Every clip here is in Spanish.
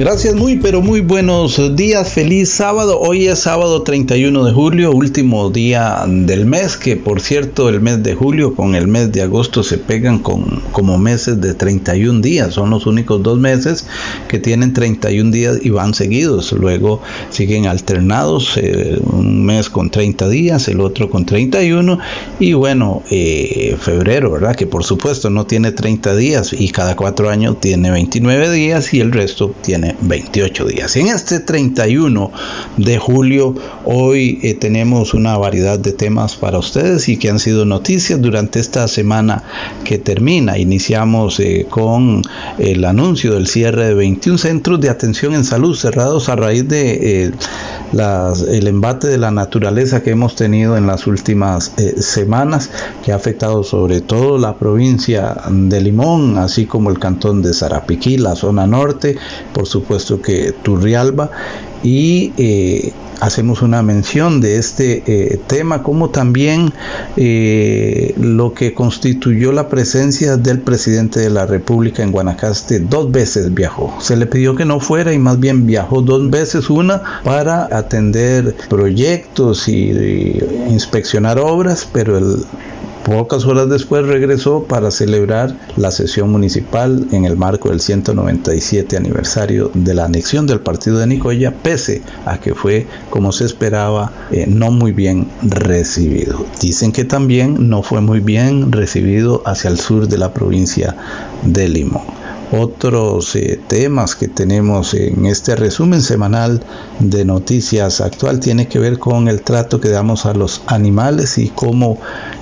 Gracias, muy pero muy buenos días, feliz sábado. Hoy es sábado 31 de julio, último día del mes, que por cierto el mes de julio con el mes de agosto se pegan con, como meses de 31 días. Son los únicos dos meses que tienen 31 días y van seguidos. Luego siguen alternados, eh, un mes con 30 días, el otro con 31 y bueno, eh, febrero, ¿verdad? Que por supuesto no tiene 30 días y cada cuatro años tiene 29 días y el resto tiene 28 días. En este 31 de julio, hoy eh, tenemos una variedad de temas para ustedes y que han sido noticias durante esta semana que termina. Iniciamos eh, con el anuncio del cierre de 21 centros de atención en salud cerrados a raíz de eh, el embate de la naturaleza que hemos tenido en las últimas semanas, que ha afectado sobre todo la provincia de Limón, así como el cantón de Zarapiquí, la zona norte, por su supuesto que Turrialba. Y eh, hacemos una mención de este eh, tema como también eh, lo que constituyó la presencia del presidente de la República en Guanacaste dos veces viajó. Se le pidió que no fuera y más bien viajó dos veces una para atender proyectos y inspeccionar obras pero el Pocas horas después regresó para celebrar la sesión municipal en el marco del 197 aniversario de la anexión del partido de Nicoya, pese a que fue, como se esperaba, eh, no muy bien recibido. Dicen que también no fue muy bien recibido hacia el sur de la provincia de Limón otros eh, temas que tenemos en este resumen semanal de noticias actual tiene que ver con el trato que damos a los animales y cómo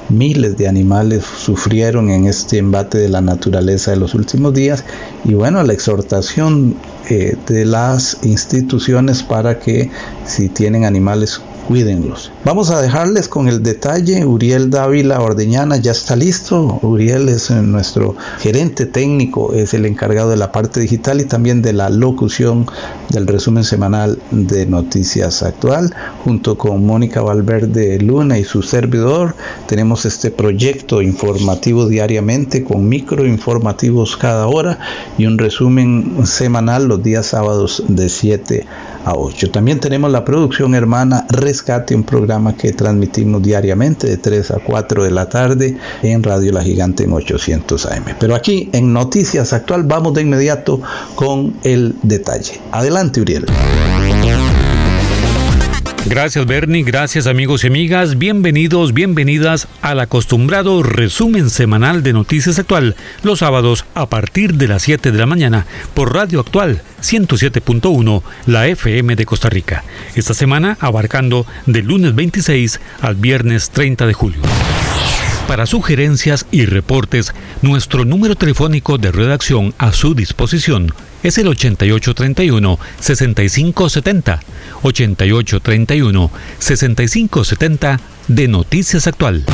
miles de animales sufrieron en este embate de la naturaleza de los últimos días. Y bueno la exhortación eh, de las instituciones para que si tienen animales cuídenlos. Vamos a dejarles con el detalle. Uriel Dávila Ordeñana ya está listo. Uriel es eh, nuestro gerente técnico, es el encargado de la parte digital y también de la locución del resumen semanal de Noticias Actual. Junto con Mónica Valverde Luna y su servidor, tenemos este proyecto informativo diariamente con micro informativos cada hora y un resumen semanal días sábados de 7 a 8. También tenemos la producción hermana Rescate, un programa que transmitimos diariamente de 3 a 4 de la tarde en Radio La Gigante en 800 AM. Pero aquí en Noticias Actual vamos de inmediato con el detalle. Adelante, Uriel. Gracias Bernie, gracias amigos y amigas, bienvenidos, bienvenidas al acostumbrado resumen semanal de Noticias Actual, los sábados a partir de las 7 de la mañana por Radio Actual 107.1, la FM de Costa Rica. Esta semana abarcando del lunes 26 al viernes 30 de julio. Para sugerencias y reportes, nuestro número telefónico de redacción a su disposición es el 8831-6570. 8831-6570 de Noticias Actual.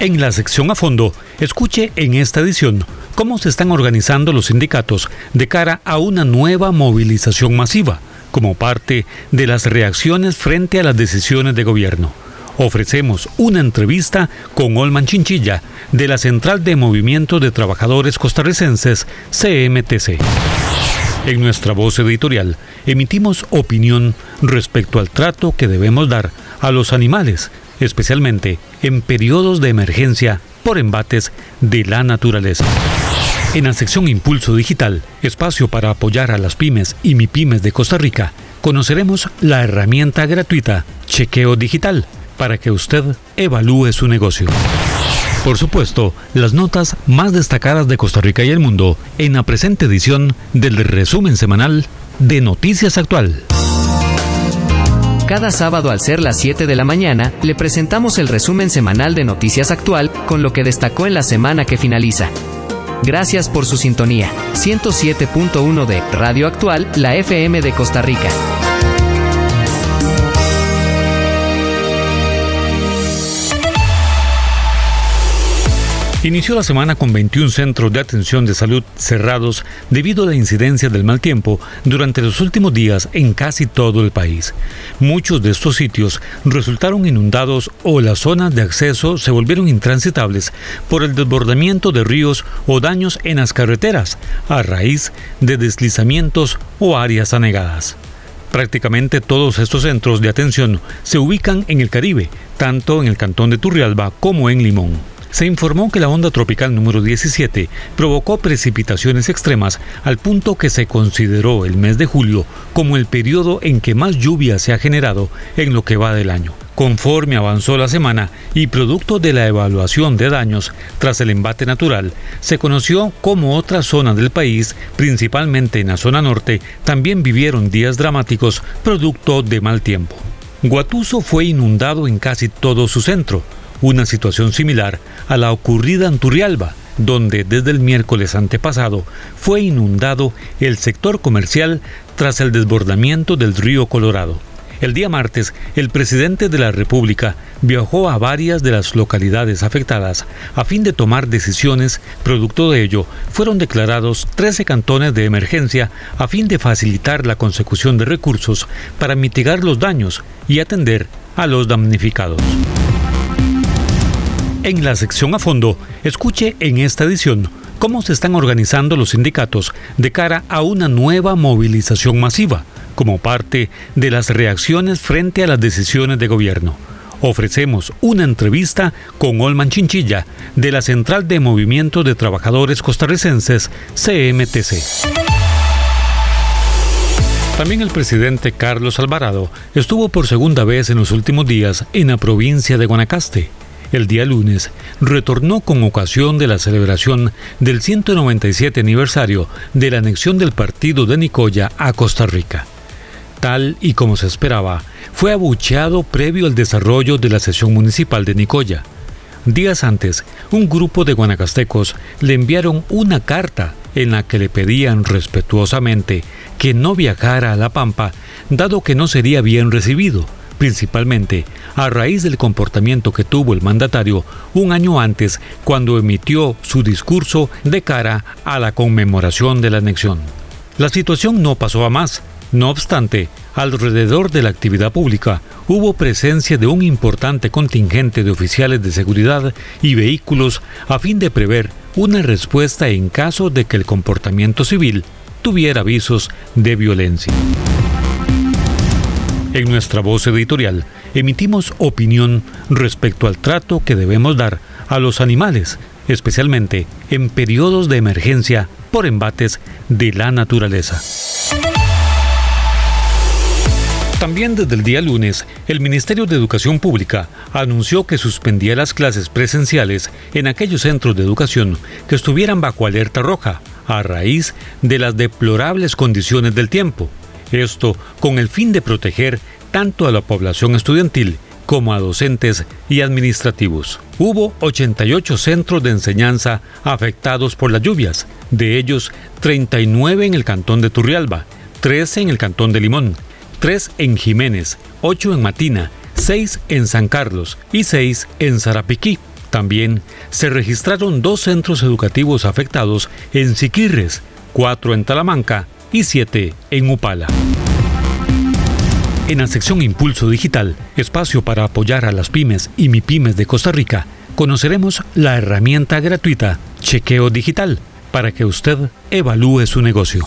En la sección a fondo, escuche en esta edición cómo se están organizando los sindicatos de cara a una nueva movilización masiva, como parte de las reacciones frente a las decisiones de gobierno ofrecemos una entrevista con Olman Chinchilla de la Central de Movimiento de Trabajadores Costarricenses, CMTC. En nuestra voz editorial emitimos opinión respecto al trato que debemos dar a los animales, especialmente en periodos de emergencia por embates de la naturaleza. En la sección Impulso Digital, espacio para apoyar a las pymes y MIPYMES de Costa Rica, conoceremos la herramienta gratuita Chequeo Digital para que usted evalúe su negocio. Por supuesto, las notas más destacadas de Costa Rica y el mundo en la presente edición del resumen semanal de Noticias Actual. Cada sábado al ser las 7 de la mañana, le presentamos el resumen semanal de Noticias Actual con lo que destacó en la semana que finaliza. Gracias por su sintonía. 107.1 de Radio Actual, la FM de Costa Rica. Inició la semana con 21 centros de atención de salud cerrados debido a la incidencia del mal tiempo durante los últimos días en casi todo el país. Muchos de estos sitios resultaron inundados o las zonas de acceso se volvieron intransitables por el desbordamiento de ríos o daños en las carreteras a raíz de deslizamientos o áreas anegadas. Prácticamente todos estos centros de atención se ubican en el Caribe, tanto en el cantón de Turrialba como en Limón se informó que la onda tropical número 17 provocó precipitaciones extremas al punto que se consideró el mes de julio como el periodo en que más lluvia se ha generado en lo que va del año. Conforme avanzó la semana y producto de la evaluación de daños tras el embate natural, se conoció cómo otras zonas del país, principalmente en la zona norte, también vivieron días dramáticos producto de mal tiempo. Guatuso fue inundado en casi todo su centro, una situación similar a la ocurrida en Turrialba, donde desde el miércoles antepasado fue inundado el sector comercial tras el desbordamiento del río Colorado. El día martes, el presidente de la República viajó a varias de las localidades afectadas a fin de tomar decisiones. Producto de ello, fueron declarados 13 cantones de emergencia a fin de facilitar la consecución de recursos para mitigar los daños y atender a los damnificados. En la sección a fondo, escuche en esta edición cómo se están organizando los sindicatos de cara a una nueva movilización masiva, como parte de las reacciones frente a las decisiones de gobierno. Ofrecemos una entrevista con Olman Chinchilla de la Central de Movimiento de Trabajadores Costarricenses, CMTC. También el presidente Carlos Alvarado estuvo por segunda vez en los últimos días en la provincia de Guanacaste el día lunes, retornó con ocasión de la celebración del 197 aniversario de la anexión del partido de Nicoya a Costa Rica. Tal y como se esperaba, fue abucheado previo al desarrollo de la sesión municipal de Nicoya. Días antes, un grupo de guanacastecos le enviaron una carta en la que le pedían respetuosamente que no viajara a La Pampa, dado que no sería bien recibido principalmente a raíz del comportamiento que tuvo el mandatario un año antes cuando emitió su discurso de cara a la conmemoración de la anexión. La situación no pasó a más. No obstante, alrededor de la actividad pública hubo presencia de un importante contingente de oficiales de seguridad y vehículos a fin de prever una respuesta en caso de que el comportamiento civil tuviera avisos de violencia. En nuestra voz editorial emitimos opinión respecto al trato que debemos dar a los animales, especialmente en periodos de emergencia por embates de la naturaleza. También desde el día lunes, el Ministerio de Educación Pública anunció que suspendía las clases presenciales en aquellos centros de educación que estuvieran bajo alerta roja a raíz de las deplorables condiciones del tiempo esto con el fin de proteger tanto a la población estudiantil como a docentes y administrativos. Hubo 88 centros de enseñanza afectados por las lluvias, de ellos 39 en el cantón de Turrialba, 13 en el cantón de Limón, 3 en Jiménez, 8 en Matina, 6 en San Carlos y 6 en Zarapiquí. También se registraron dos centros educativos afectados en Siquirres, 4 en Talamanca y 7 en Upala. En la sección Impulso Digital, espacio para apoyar a las pymes y MIPYMES de Costa Rica, conoceremos la herramienta gratuita Chequeo Digital para que usted evalúe su negocio.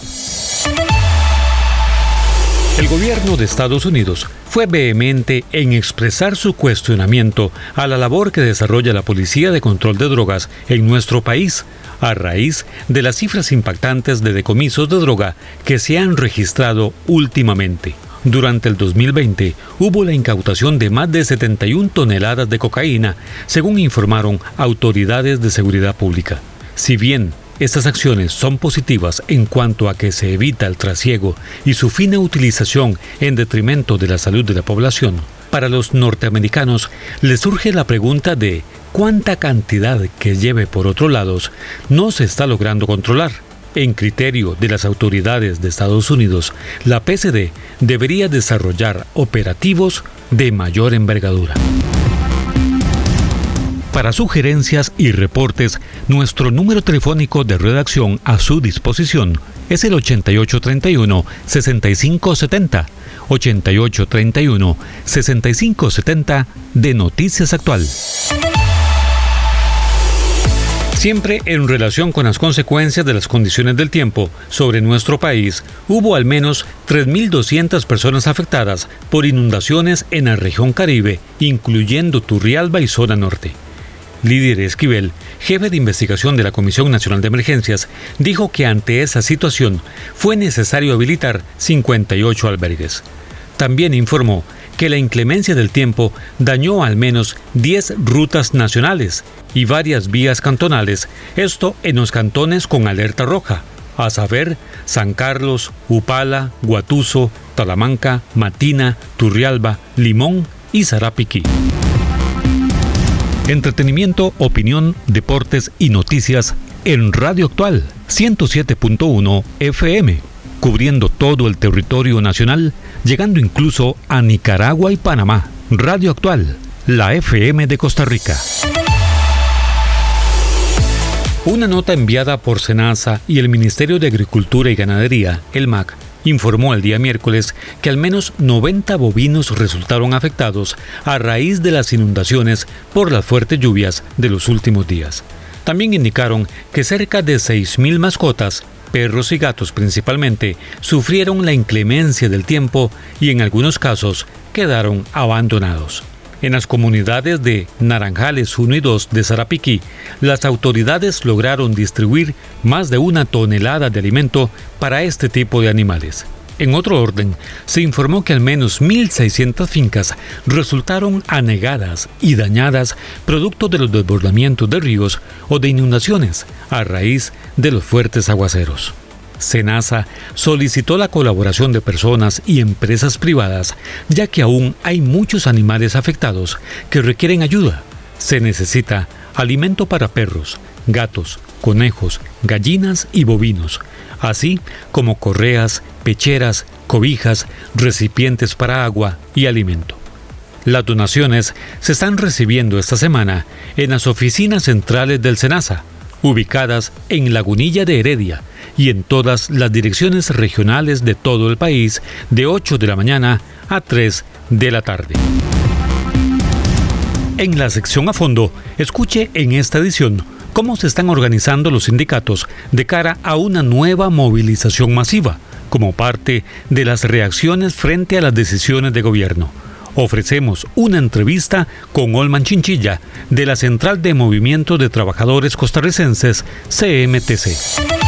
El gobierno de Estados Unidos fue vehemente en expresar su cuestionamiento a la labor que desarrolla la Policía de Control de Drogas en nuestro país a raíz de las cifras impactantes de decomisos de droga que se han registrado últimamente. Durante el 2020 hubo la incautación de más de 71 toneladas de cocaína, según informaron autoridades de seguridad pública. Si bien estas acciones son positivas en cuanto a que se evita el trasiego y su fina utilización en detrimento de la salud de la población, para los norteamericanos les surge la pregunta de cuánta cantidad que lleve por otros lados no se está logrando controlar. En criterio de las autoridades de Estados Unidos, la PCD debería desarrollar operativos de mayor envergadura. Para sugerencias y reportes, nuestro número telefónico de redacción a su disposición es el 8831-6570, 8831-6570 de Noticias Actual. Siempre en relación con las consecuencias de las condiciones del tiempo sobre nuestro país, hubo al menos 3.200 personas afectadas por inundaciones en la región Caribe, incluyendo Turrialba y zona norte. Lidia Esquivel, jefe de investigación de la Comisión Nacional de Emergencias, dijo que ante esa situación fue necesario habilitar 58 albergues. También informó que la inclemencia del tiempo dañó al menos 10 rutas nacionales y varias vías cantonales, esto en los cantones con alerta roja, a saber, San Carlos, Upala, Guatuso, Talamanca, Matina, Turrialba, Limón y Zarapiquí. Entretenimiento, opinión, deportes y noticias en Radio Actual 107.1 FM cubriendo todo el territorio nacional, llegando incluso a Nicaragua y Panamá. Radio Actual, la FM de Costa Rica. Una nota enviada por Senasa y el Ministerio de Agricultura y Ganadería, el MAC, informó el día miércoles que al menos 90 bovinos resultaron afectados a raíz de las inundaciones por las fuertes lluvias de los últimos días. También indicaron que cerca de 6.000 mascotas perros y gatos principalmente, sufrieron la inclemencia del tiempo y en algunos casos quedaron abandonados. En las comunidades de Naranjales 1 y 2 de Zarapiquí, las autoridades lograron distribuir más de una tonelada de alimento para este tipo de animales. En otro orden, se informó que al menos 1.600 fincas resultaron anegadas y dañadas producto de los desbordamientos de ríos o de inundaciones a raíz de los fuertes aguaceros. Senasa solicitó la colaboración de personas y empresas privadas, ya que aún hay muchos animales afectados que requieren ayuda. Se necesita alimento para perros, gatos, conejos, gallinas y bovinos, así como correas, pecheras, cobijas, recipientes para agua y alimento. Las donaciones se están recibiendo esta semana en las oficinas centrales del SENASA, ubicadas en Lagunilla de Heredia y en todas las direcciones regionales de todo el país de 8 de la mañana a 3 de la tarde. En la sección a fondo, escuche en esta edición cómo se están organizando los sindicatos de cara a una nueva movilización masiva, como parte de las reacciones frente a las decisiones de gobierno. Ofrecemos una entrevista con Olman Chinchilla de la Central de Movimiento de Trabajadores Costarricenses, CMTC.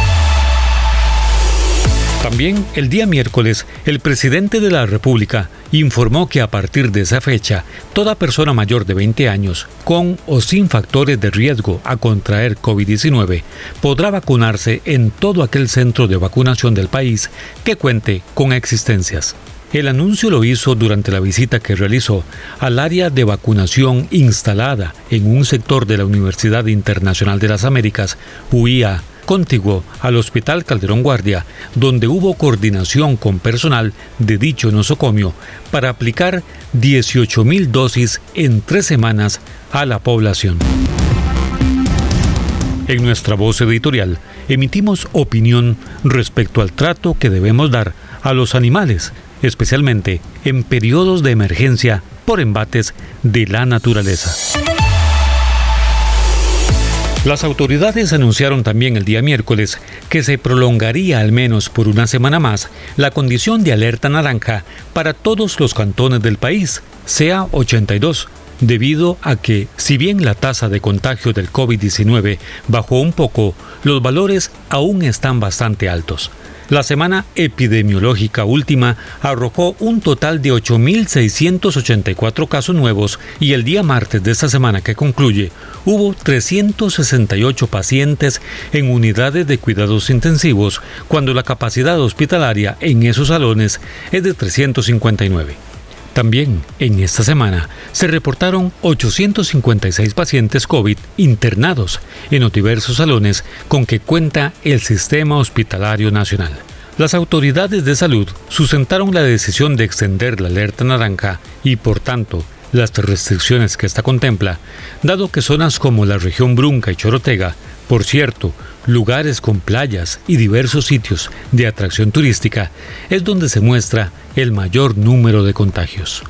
También el día miércoles, el presidente de la República informó que a partir de esa fecha, toda persona mayor de 20 años, con o sin factores de riesgo a contraer COVID-19, podrá vacunarse en todo aquel centro de vacunación del país que cuente con existencias. El anuncio lo hizo durante la visita que realizó al área de vacunación instalada en un sector de la Universidad Internacional de las Américas, UIA, contiguo al Hospital Calderón Guardia, donde hubo coordinación con personal de dicho nosocomio para aplicar 18.000 dosis en tres semanas a la población. En nuestra voz editorial emitimos opinión respecto al trato que debemos dar a los animales, especialmente en periodos de emergencia por embates de la naturaleza. Las autoridades anunciaron también el día miércoles que se prolongaría al menos por una semana más la condición de alerta naranja para todos los cantones del país, sea 82, debido a que, si bien la tasa de contagio del COVID-19 bajó un poco, los valores aún están bastante altos. La semana epidemiológica última arrojó un total de 8.684 casos nuevos y el día martes de esta semana que concluye hubo 368 pacientes en unidades de cuidados intensivos cuando la capacidad hospitalaria en esos salones es de 359. También en esta semana se reportaron 856 pacientes COVID internados en los diversos salones con que cuenta el Sistema Hospitalario Nacional. Las autoridades de salud sustentaron la decisión de extender la alerta naranja y, por tanto, las restricciones que esta contempla, dado que zonas como la región Brunca y Chorotega, por cierto, lugares con playas y diversos sitios de atracción turística, es donde se muestra el mayor número de contagios.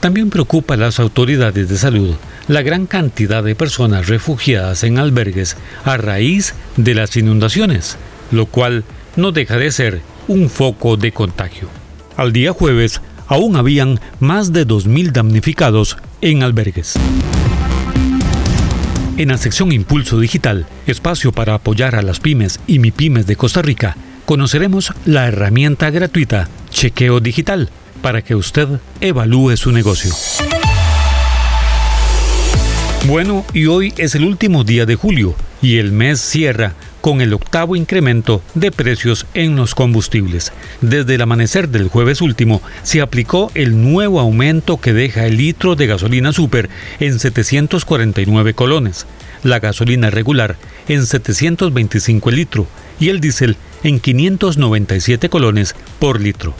También preocupa a las autoridades de salud la gran cantidad de personas refugiadas en albergues a raíz de las inundaciones, lo cual no deja de ser un foco de contagio. Al día jueves, aún habían más de 2.000 damnificados en albergues. En la sección Impulso Digital, espacio para apoyar a las pymes y MIPYMES de Costa Rica, conoceremos la herramienta gratuita Chequeo Digital para que usted evalúe su negocio. Bueno, y hoy es el último día de julio y el mes cierra con el octavo incremento de precios en los combustibles. Desde el amanecer del jueves último se aplicó el nuevo aumento que deja el litro de gasolina super en 749 colones, la gasolina regular en 725 el litro y el diésel en 597 colones por litro.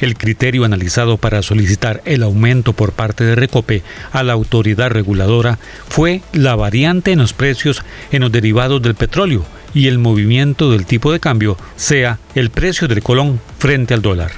El criterio analizado para solicitar el aumento por parte de Recope a la autoridad reguladora fue la variante en los precios en los derivados del petróleo y el movimiento del tipo de cambio, sea el precio del colón frente al dólar.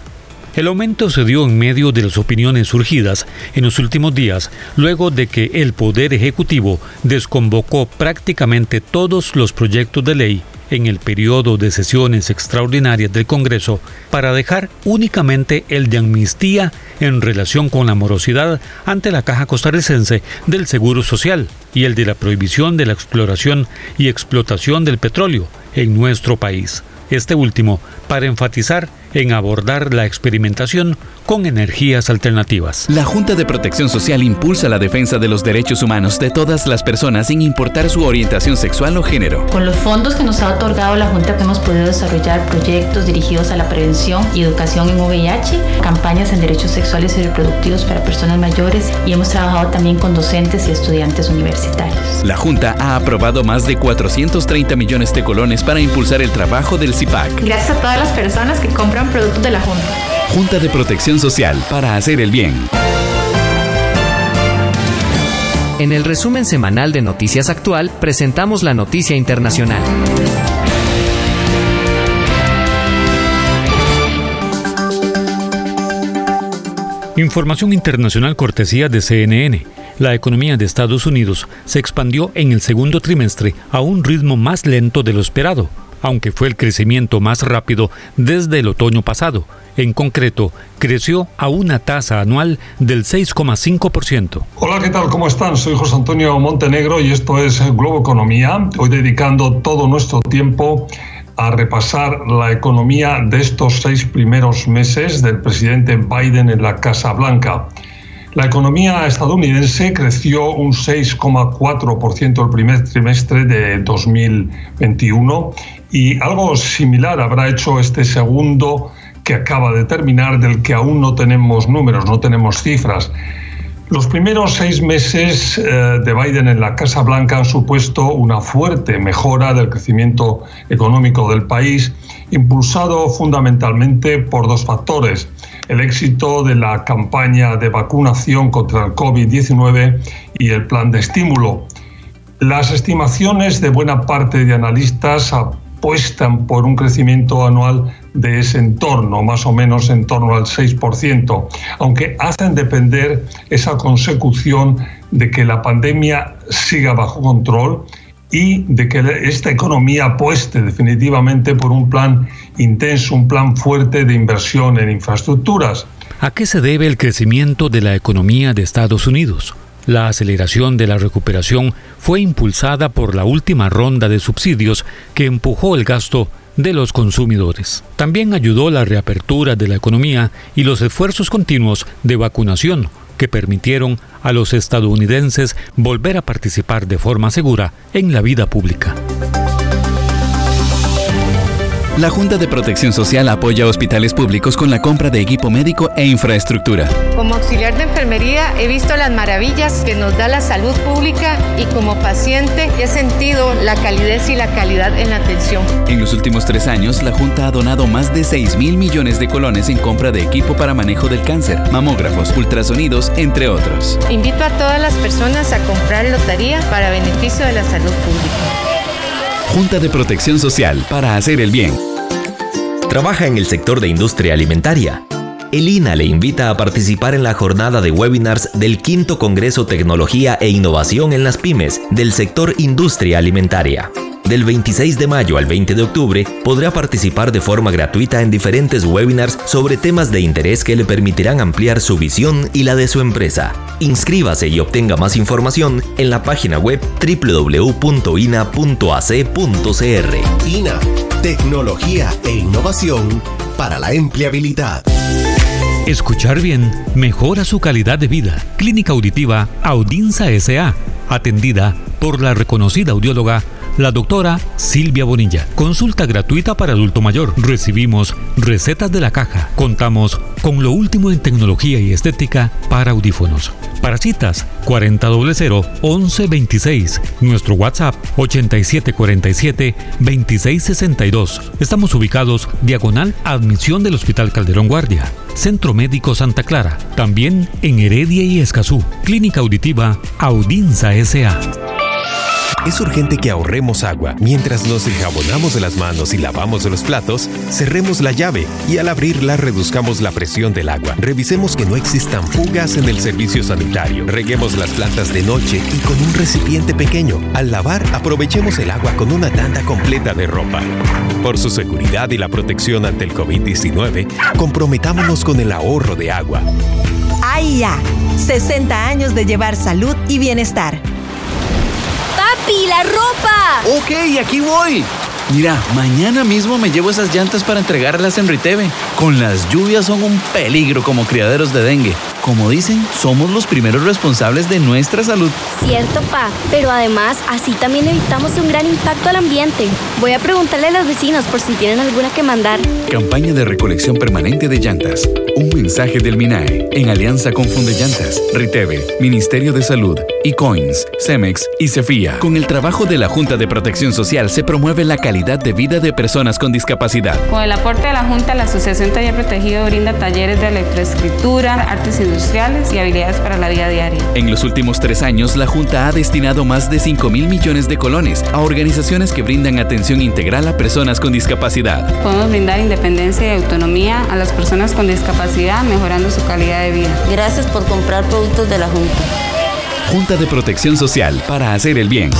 El aumento se dio en medio de las opiniones surgidas en los últimos días, luego de que el Poder Ejecutivo desconvocó prácticamente todos los proyectos de ley en el periodo de sesiones extraordinarias del Congreso para dejar únicamente el de amnistía en relación con la morosidad ante la Caja Costarricense del Seguro Social y el de la prohibición de la exploración y explotación del petróleo en nuestro país. Este último para enfatizar en abordar la experimentación con energías alternativas. La Junta de Protección Social impulsa la defensa de los derechos humanos de todas las personas sin importar su orientación sexual o género. Con los fondos que nos ha otorgado la Junta hemos podido desarrollar proyectos dirigidos a la prevención y educación en VIH, campañas en derechos sexuales y reproductivos para personas mayores y hemos trabajado también con docentes y estudiantes universitarios. La Junta ha aprobado más de 430 millones de colones para impulsar el trabajo del CIPAC. Gracias a todas las personas que compran productos de la Junta. Junta de Protección Social para hacer el bien. En el resumen semanal de Noticias Actual presentamos la noticia internacional. Información internacional cortesía de CNN. La economía de Estados Unidos se expandió en el segundo trimestre a un ritmo más lento de lo esperado, aunque fue el crecimiento más rápido desde el otoño pasado. En concreto, creció a una tasa anual del 6,5%. Hola, ¿qué tal? ¿Cómo están? Soy José Antonio Montenegro y esto es Globo Economía. Hoy dedicando todo nuestro tiempo a repasar la economía de estos seis primeros meses del presidente Biden en la Casa Blanca. La economía estadounidense creció un 6,4% el primer trimestre de 2021 y algo similar habrá hecho este segundo que acaba de terminar, del que aún no tenemos números, no tenemos cifras. Los primeros seis meses eh, de Biden en la Casa Blanca han supuesto una fuerte mejora del crecimiento económico del país, impulsado fundamentalmente por dos factores. El éxito de la campaña de vacunación contra el COVID-19 y el plan de estímulo. Las estimaciones de buena parte de analistas apuestan por un crecimiento anual de ese entorno, más o menos en torno al 6%, aunque hacen depender esa consecución de que la pandemia siga bajo control y de que esta economía apueste definitivamente por un plan intenso, un plan fuerte de inversión en infraestructuras. ¿A qué se debe el crecimiento de la economía de Estados Unidos? La aceleración de la recuperación fue impulsada por la última ronda de subsidios que empujó el gasto de los consumidores. También ayudó la reapertura de la economía y los esfuerzos continuos de vacunación que permitieron a los estadounidenses volver a participar de forma segura en la vida pública. La Junta de Protección Social apoya a hospitales públicos con la compra de equipo médico e infraestructura. Como auxiliar de enfermería he visto las maravillas que nos da la salud pública y como paciente he sentido la calidez y la calidad en la atención. En los últimos tres años, la Junta ha donado más de 6 mil millones de colones en compra de equipo para manejo del cáncer, mamógrafos, ultrasonidos, entre otros. Invito a todas las personas a comprar lotería para beneficio de la salud pública. Junta de Protección Social para hacer el bien. Trabaja en el sector de industria alimentaria. El INA le invita a participar en la jornada de webinars del quinto Congreso Tecnología e Innovación en las Pymes del sector industria alimentaria. Del 26 de mayo al 20 de octubre podrá participar de forma gratuita en diferentes webinars sobre temas de interés que le permitirán ampliar su visión y la de su empresa. Inscríbase y obtenga más información en la página web www.ina.ac.cr. INA, tecnología e innovación para la empleabilidad. Escuchar bien mejora su calidad de vida. Clínica Auditiva Audinza SA, atendida por la reconocida audióloga la doctora Silvia Bonilla. Consulta gratuita para adulto mayor. Recibimos recetas de la caja. Contamos con lo último en tecnología y estética para audífonos. Para citas 4000 1126. Nuestro WhatsApp 8747 2662. Estamos ubicados diagonal admisión del Hospital Calderón Guardia. Centro Médico Santa Clara. También en Heredia y Escazú. Clínica Auditiva Audinza SA. Es urgente que ahorremos agua. Mientras nos enjabonamos de las manos y lavamos los platos, cerremos la llave y al abrirla reduzcamos la presión del agua. Revisemos que no existan fugas en el servicio sanitario. Reguemos las plantas de noche y con un recipiente pequeño. Al lavar, aprovechemos el agua con una tanda completa de ropa. Por su seguridad y la protección ante el COVID-19, comprometámonos con el ahorro de agua. ¡Ay 60 años de llevar salud y bienestar la ropa! Ok, aquí voy. Mira, mañana mismo me llevo esas llantas para entregarlas en Riteve. Con las lluvias son un peligro como criaderos de dengue. Como dicen, somos los primeros responsables de nuestra salud. Cierto, pa, pero además así también evitamos un gran impacto al ambiente. Voy a preguntarle a los vecinos por si tienen alguna que mandar. Campaña de recolección permanente de llantas. Un mensaje del MINAE en alianza con Funde Llantas, Riteve, Ministerio de Salud, Coins, Cemex y Cefía. Con el trabajo de la Junta de Protección Social se promueve la calidad de vida de personas con discapacidad. Con el aporte de la Junta, la Asociación Taller Protegido brinda talleres de electroescritura, artes industriales y habilidades para la vida diaria. En los últimos tres años, la Junta ha destinado más de 5 mil millones de colones a organizaciones que brindan atención integral a personas con discapacidad. Podemos brindar independencia y autonomía a las personas con discapacidad, mejorando su calidad de vida. Gracias por comprar productos de la Junta. Junta de Protección Social para hacer el bien.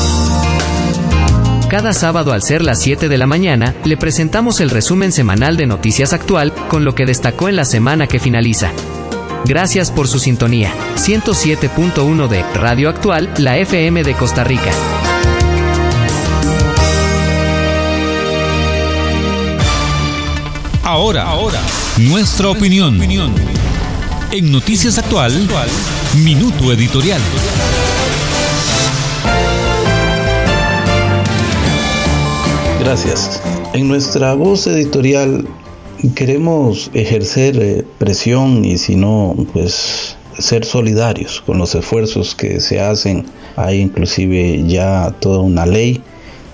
Cada sábado al ser las 7 de la mañana, le presentamos el resumen semanal de Noticias Actual con lo que destacó en la semana que finaliza. Gracias por su sintonía. 107.1 de Radio Actual, la FM de Costa Rica. Ahora, ahora, nuestra opinión. En Noticias Actual, Minuto Editorial. Gracias. En nuestra voz editorial queremos ejercer eh, presión y si no, pues ser solidarios con los esfuerzos que se hacen. Hay inclusive ya toda una ley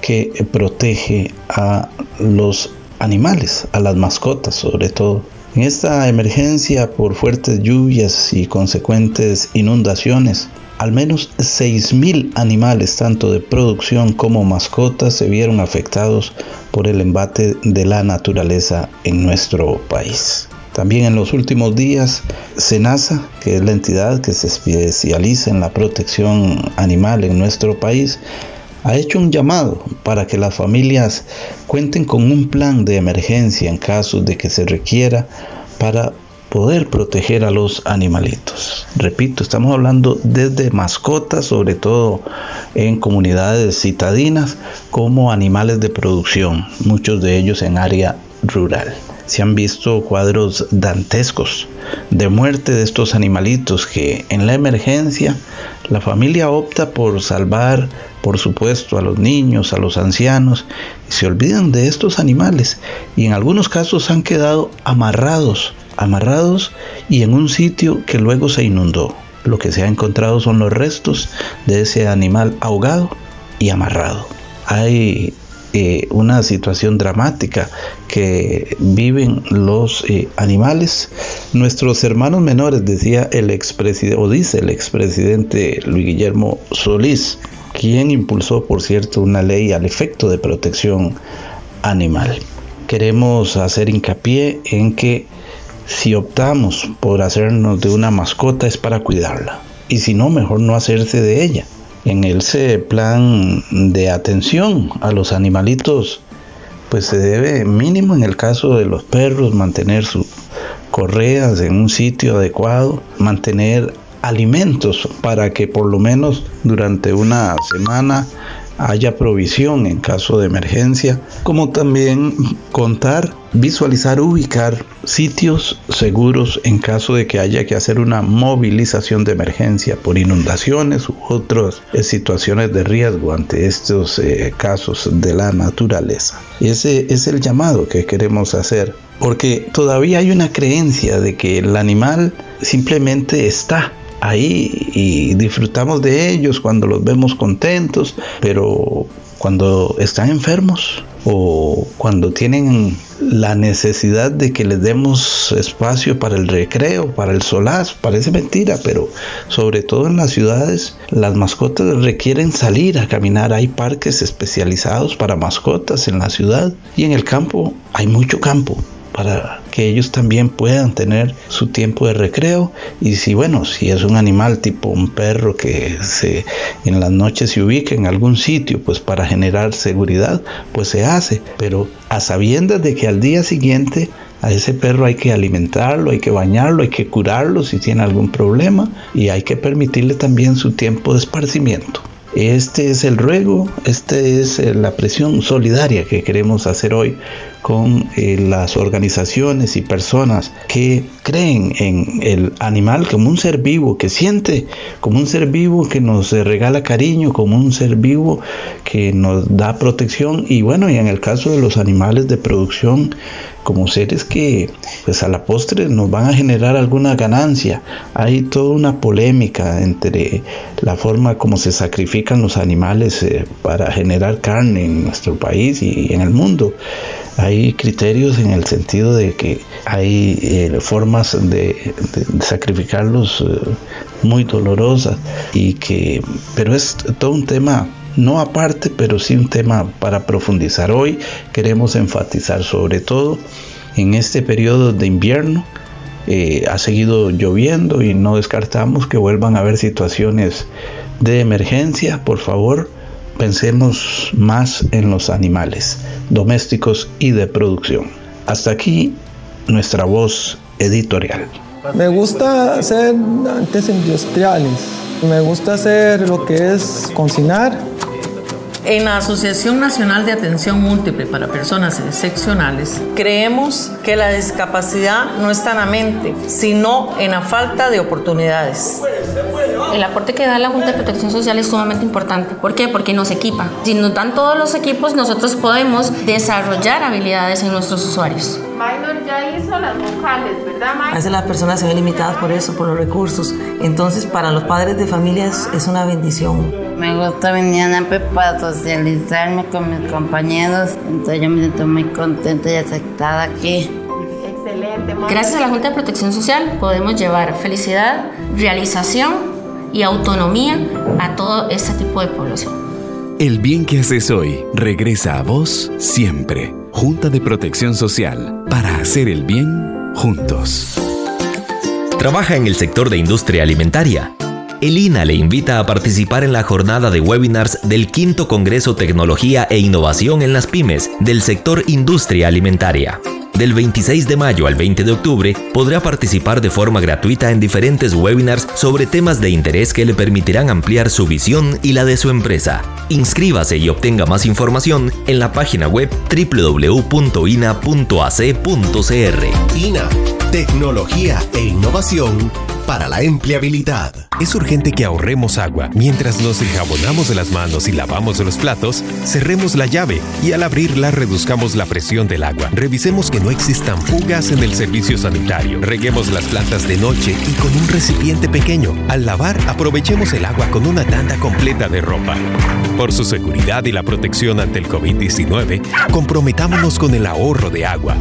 que protege a los animales, a las mascotas sobre todo. En esta emergencia por fuertes lluvias y consecuentes inundaciones, al menos 6.000 animales, tanto de producción como mascotas, se vieron afectados por el embate de la naturaleza en nuestro país. También en los últimos días, SENASA, que es la entidad que se especializa en la protección animal en nuestro país, ha hecho un llamado para que las familias cuenten con un plan de emergencia en caso de que se requiera para poder proteger a los animalitos. Repito, estamos hablando desde mascotas, sobre todo en comunidades citadinas, como animales de producción, muchos de ellos en área rural. Se han visto cuadros dantescos de muerte de estos animalitos que en la emergencia la familia opta por salvar, por supuesto, a los niños, a los ancianos, y se olvidan de estos animales y en algunos casos han quedado amarrados, amarrados y en un sitio que luego se inundó. Lo que se ha encontrado son los restos de ese animal ahogado y amarrado. Hay eh, una situación dramática que viven los eh, animales. Nuestros hermanos menores, decía el expresidente, o dice el expresidente Luis Guillermo Solís, quien impulsó, por cierto, una ley al efecto de protección animal. Queremos hacer hincapié en que si optamos por hacernos de una mascota es para cuidarla. Y si no, mejor no hacerse de ella en ese plan de atención a los animalitos, pues se debe mínimo en el caso de los perros mantener sus correas en un sitio adecuado, mantener alimentos para que por lo menos durante una semana haya provisión en caso de emergencia, como también contar, visualizar, ubicar sitios seguros en caso de que haya que hacer una movilización de emergencia por inundaciones u otras eh, situaciones de riesgo ante estos eh, casos de la naturaleza. Ese es el llamado que queremos hacer, porque todavía hay una creencia de que el animal simplemente está ahí y disfrutamos de ellos cuando los vemos contentos, pero cuando están enfermos o cuando tienen la necesidad de que les demos espacio para el recreo, para el solaz, parece mentira, pero sobre todo en las ciudades las mascotas requieren salir a caminar, hay parques especializados para mascotas en la ciudad y en el campo hay mucho campo para que ellos también puedan tener su tiempo de recreo y si bueno si es un animal tipo un perro que en las noches se ubica en algún sitio pues para generar seguridad pues se hace pero a sabiendas de que al día siguiente a ese perro hay que alimentarlo, hay que bañarlo, hay que curarlo si tiene algún problema y hay que permitirle también su tiempo de esparcimiento. Este es el ruego, esta es eh, la presión solidaria que queremos hacer hoy con eh, las organizaciones y personas que creen en el animal como un ser vivo, que siente como un ser vivo que nos regala cariño, como un ser vivo que nos da protección y bueno, y en el caso de los animales de producción, como seres que pues a la postre nos van a generar alguna ganancia. Hay toda una polémica entre la forma como se sacrifican los animales eh, para generar carne en nuestro país y en el mundo. Hay criterios en el sentido de que hay eh, formas de, sacrificarlos eh, muy dolorosas y que, pero es todo un tema no aparte, pero sí un tema para profundizar. Hoy queremos enfatizar sobre todo en este periodo de invierno. Eh, ha seguido lloviendo y no descartamos que vuelvan a haber situaciones de emergencia. Por favor, pensemos más en los animales domésticos y de producción. Hasta aquí nuestra voz editorial. Me gusta hacer antes industriales. Me gusta hacer lo que es cocinar en la Asociación Nacional de Atención Múltiple para Personas Excepcionales, creemos que la discapacidad no está en la mente, sino en la falta de oportunidades. El aporte que da la Junta de Protección Social es sumamente importante. ¿Por qué? Porque nos equipa. Si nos dan todos los equipos, nosotros podemos desarrollar habilidades en nuestros usuarios. Minor ya hizo las vocales, ¿verdad, A veces las personas se ven limitadas por eso, por los recursos. Entonces, para los padres de familia es, una bendición. Me gusta venir a para socializarme con mis compañeros, entonces yo me siento muy contenta y aceptada aquí. Excelente. Gracias a la Junta de Protección Social podemos llevar felicidad, realización y autonomía a todo este tipo de población. El bien que haces hoy regresa a vos siempre. Junta de Protección Social, para hacer el bien juntos. ¿Trabaja en el sector de industria alimentaria? El INA le invita a participar en la jornada de webinars del quinto Congreso Tecnología e Innovación en las Pymes del sector Industria Alimentaria. Del 26 de mayo al 20 de octubre podrá participar de forma gratuita en diferentes webinars sobre temas de interés que le permitirán ampliar su visión y la de su empresa. Inscríbase y obtenga más información en la página web www.ina.ac.cr. INA, tecnología e innovación para la empleabilidad. Es urgente que ahorremos agua. Mientras nos enjabonamos las manos y lavamos los platos, cerremos la llave y al abrirla reduzcamos la presión del agua. Revisemos que no existan fugas en el servicio sanitario. Reguemos las plantas de noche y con un recipiente pequeño. Al lavar, aprovechemos el agua con una tanda completa de ropa. Por su seguridad y la protección ante el COVID-19, comprometámonos con el ahorro de agua.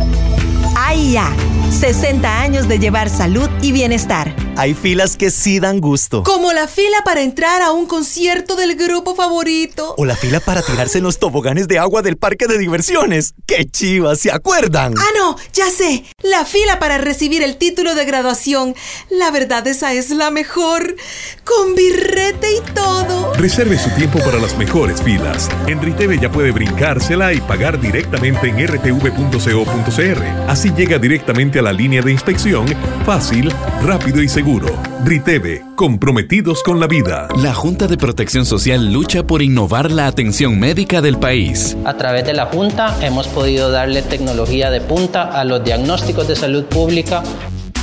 AIA, 60 años de llevar salud y bienestar. Hay filas que sí dan gusto. Como la fila para entrar a un concierto del grupo favorito. O la fila para tirarse en los toboganes de agua del parque de diversiones. ¡Qué chivas! ¿Se acuerdan? Ah, no, ya sé. La fila para recibir el título de graduación. La verdad, esa es la mejor. Con birrete y todo. Reserve su tiempo para las mejores filas. En Riteve ya puede brincársela y pagar directamente en rtv.co.cr. Así llega directamente a la línea de inspección, fácil, rápido y seguro. Riteve, comprometidos con la vida. La Junta de Protección Social lucha por innovar la atención médica del país. A través de la Junta hemos podido darle tecnología de punta a los diagnósticos de salud pública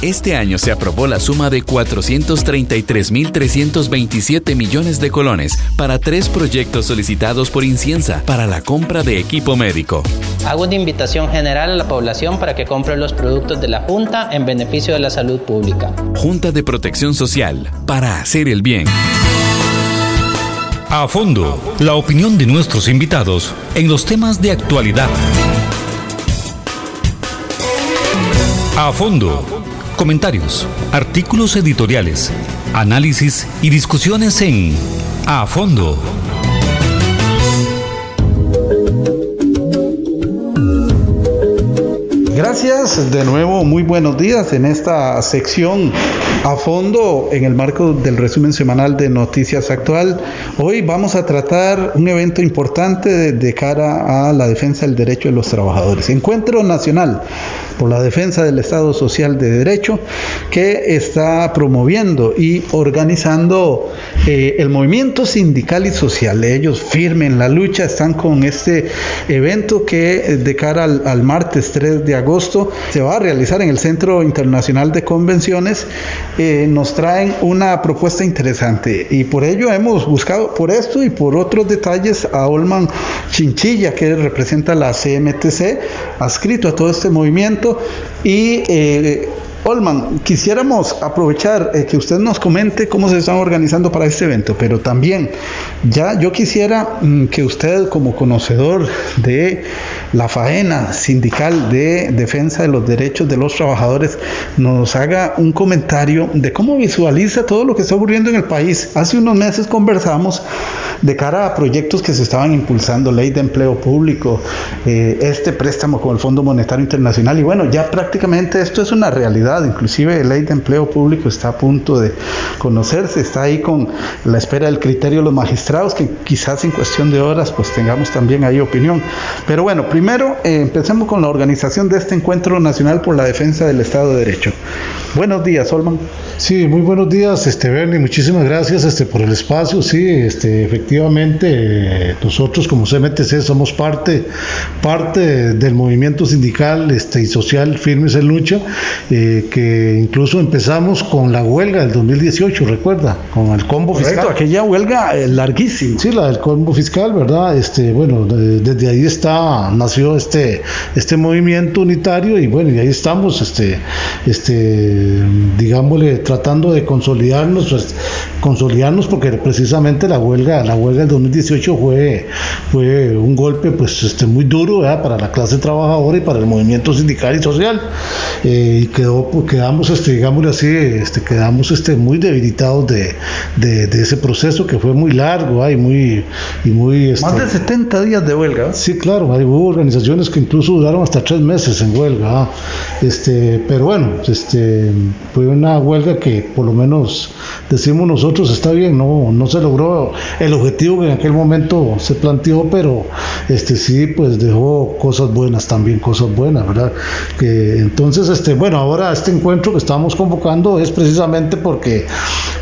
este año se aprobó la suma de 433.327 millones de colones para tres proyectos solicitados por Inciensa para la compra de equipo médico. Hago una invitación general a la población para que compre los productos de la Junta en beneficio de la salud pública. Junta de Protección Social, para hacer el bien. A fondo, la opinión de nuestros invitados en los temas de actualidad. A fondo Comentarios, artículos editoriales, análisis y discusiones en A Fondo. Gracias de nuevo, muy buenos días en esta sección a fondo en el marco del resumen semanal de Noticias Actual. Hoy vamos a tratar un evento importante de, cara a la defensa del derecho de los trabajadores. Encuentro Nacional por la Defensa del Estado Social de Derecho que está promoviendo y organizando eh, el movimiento sindical y social. Ellos firmen la lucha, están con este evento que de cara al martes 3 de agosto se va a realizar en el Centro Internacional de Convenciones eh, nos traen una propuesta interesante. Y por ello hemos buscado por esto y por otros detalles a Olman Chinchilla que representa la CMTC, adscrito a todo este movimiento. Y eh, Olman, quisiéramos aprovechar eh, que usted nos comente cómo se están organizando para este evento, pero también ya yo quisiera mm, que usted como conocedor de la faena sindical de defensa de los derechos de los trabajadores nos haga un comentario de cómo visualiza todo lo que está ocurriendo en el país. Hace unos meses conversamos de cara a proyectos que se estaban impulsando, ley de empleo público, eh, este préstamo con el Fondo Monetario Internacional y bueno, ya prácticamente esto es una realidad inclusive la ley de empleo público está a punto de conocerse, está ahí con la espera del criterio de los magistrados, que quizás en cuestión de horas pues tengamos también ahí opinión. Pero bueno, primero eh, empecemos con la organización de este encuentro nacional por la defensa del Estado de Derecho. Buenos días, Olman. Sí, muy buenos días, este Bernie, muchísimas gracias este, por el espacio. Sí, este, efectivamente, nosotros como CMTC somos parte, parte del movimiento sindical este, y social Firmes en Lucha. Eh, que incluso empezamos con la huelga del 2018, recuerda, con el combo fiscal. aquella huelga eh, larguísima. Sí, la del combo fiscal, ¿verdad? Este, bueno, desde ahí está, nació este, este movimiento unitario y bueno, y ahí estamos, este, este, digámosle, tratando de consolidarnos, pues, consolidarnos porque precisamente la huelga, la huelga del 2018 fue, fue un golpe pues este, muy duro para la clase trabajadora y para el movimiento sindical y social. Eh, y quedó pues, quedamos, este, así, este, quedamos este, muy debilitados de, de, ese proceso que fue muy largo y muy... Y muy este, Más de 70 días de huelga. Sí, claro, hay, hubo organizaciones que incluso duraron hasta tres meses en huelga. Este, pero bueno, este, fue una huelga que por lo menos decimos nosotros está bien, no, no se logró el objetivo que en aquel momento se planteó, pero este sí, pues dejó cosas buenas también, cosas buenas, ¿verdad? Que entonces, este, bueno, ahora este encuentro que estamos convocando es precisamente porque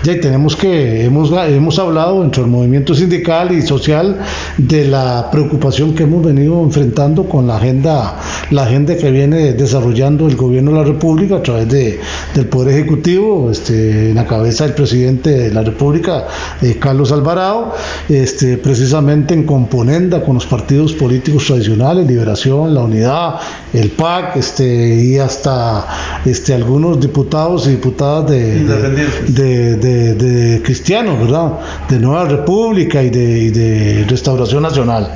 ya tenemos que, hemos, hemos hablado entre el movimiento sindical y social de la preocupación que hemos venido enfrentando con la agenda, la agenda que viene desarrollando el gobierno de la República a través de, del Poder Ejecutivo, este, en la cabeza del presidente de la República, eh, Carlos Alvarado, este, precisamente en componenda con los partidos políticos tradicionales, Liberación, La Unidad, el PAC, este, y hasta este, algunos diputados y diputadas de, de, de, cristianos, ¿verdad? De Nueva República y de, Restauración Nacional.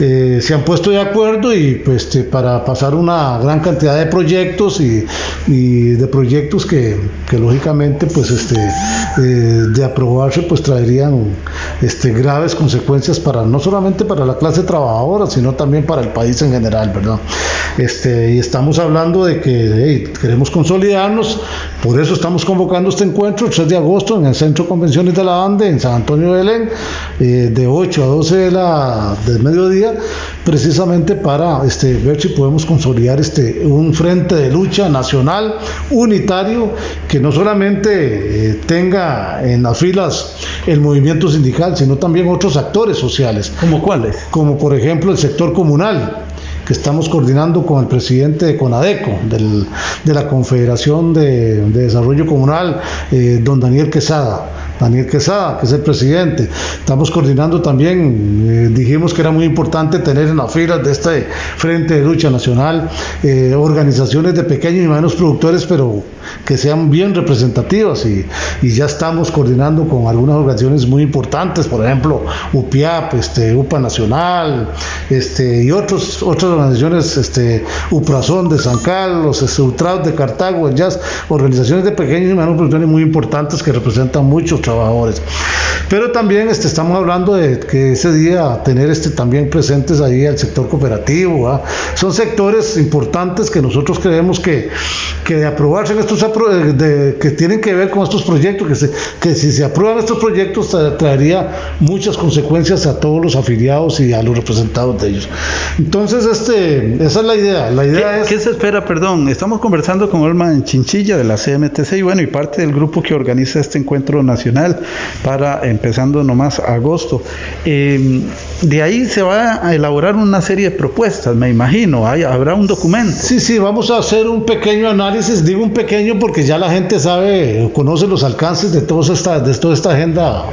Eh, se han puesto de acuerdo y pues este, para pasar una gran cantidad de proyectos y, de proyectos que, lógicamente pues este eh, de aprobarse pues traerían este graves consecuencias para no solamente para la clase trabajadora sino también para el país en general verdad este y estamos hablando de que queremos consolidarnos por eso estamos convocando este encuentro el 3 de agosto en el Centro de Convenciones de la ANDE en San Antonio de Belén, eh, de 8 a 12 de la, del mediodía, precisamente para este, ver si podemos consolidar este, un frente de lucha nacional unitario que no solamente eh, tenga en las filas el movimiento sindical, sino también otros actores sociales. ¿Como cuáles? Como por ejemplo el sector comunal que estamos coordinando con el presidente de CONADECO, de la Confederación de, Desarrollo Comunal, eh, don Daniel Quesada Daniel Quesada, que es el presidente. Estamos coordinando también, eh, dijimos que era muy importante tener en las filas de este Frente de Lucha Nacional eh, organizaciones de pequeños y medianos productores, pero que sean bien representativas y, ya estamos coordinando con algunas organizaciones muy importantes, por ejemplo, UPIAP, este, UPA Nacional este, y otros, otras organizaciones, este, UPRAZón de San Carlos, este, de Cartago, Jazz, organizaciones de pequeños y medianos productores muy importantes que representan muchos trabajadores. Pero también este, estamos hablando de que ese día tener este, también presentes ahí al sector cooperativo. Son sectores importantes que nosotros creemos que, que de aprobarse en estos de, que tienen que ver con estos proyectos, que, se, que si se aprueban estos proyectos traería muchas consecuencias a todos los afiliados y a los representados de ellos. Entonces, este, esa es la idea. La idea ¿Qué, es... ¿Qué se espera? Perdón, estamos conversando con Olma en Chinchilla de la CMTC y bueno, y parte del grupo que organiza este encuentro nacional para empezando nomás agosto. Em, de ahí se va a elaborar una serie de propuestas, me imagino, Hay, habrá un documento. Sí, sí, vamos a hacer un pequeño análisis, digo un pequeño porque ya la gente sabe, conoce los alcances de, toda esta, de toda esta agenda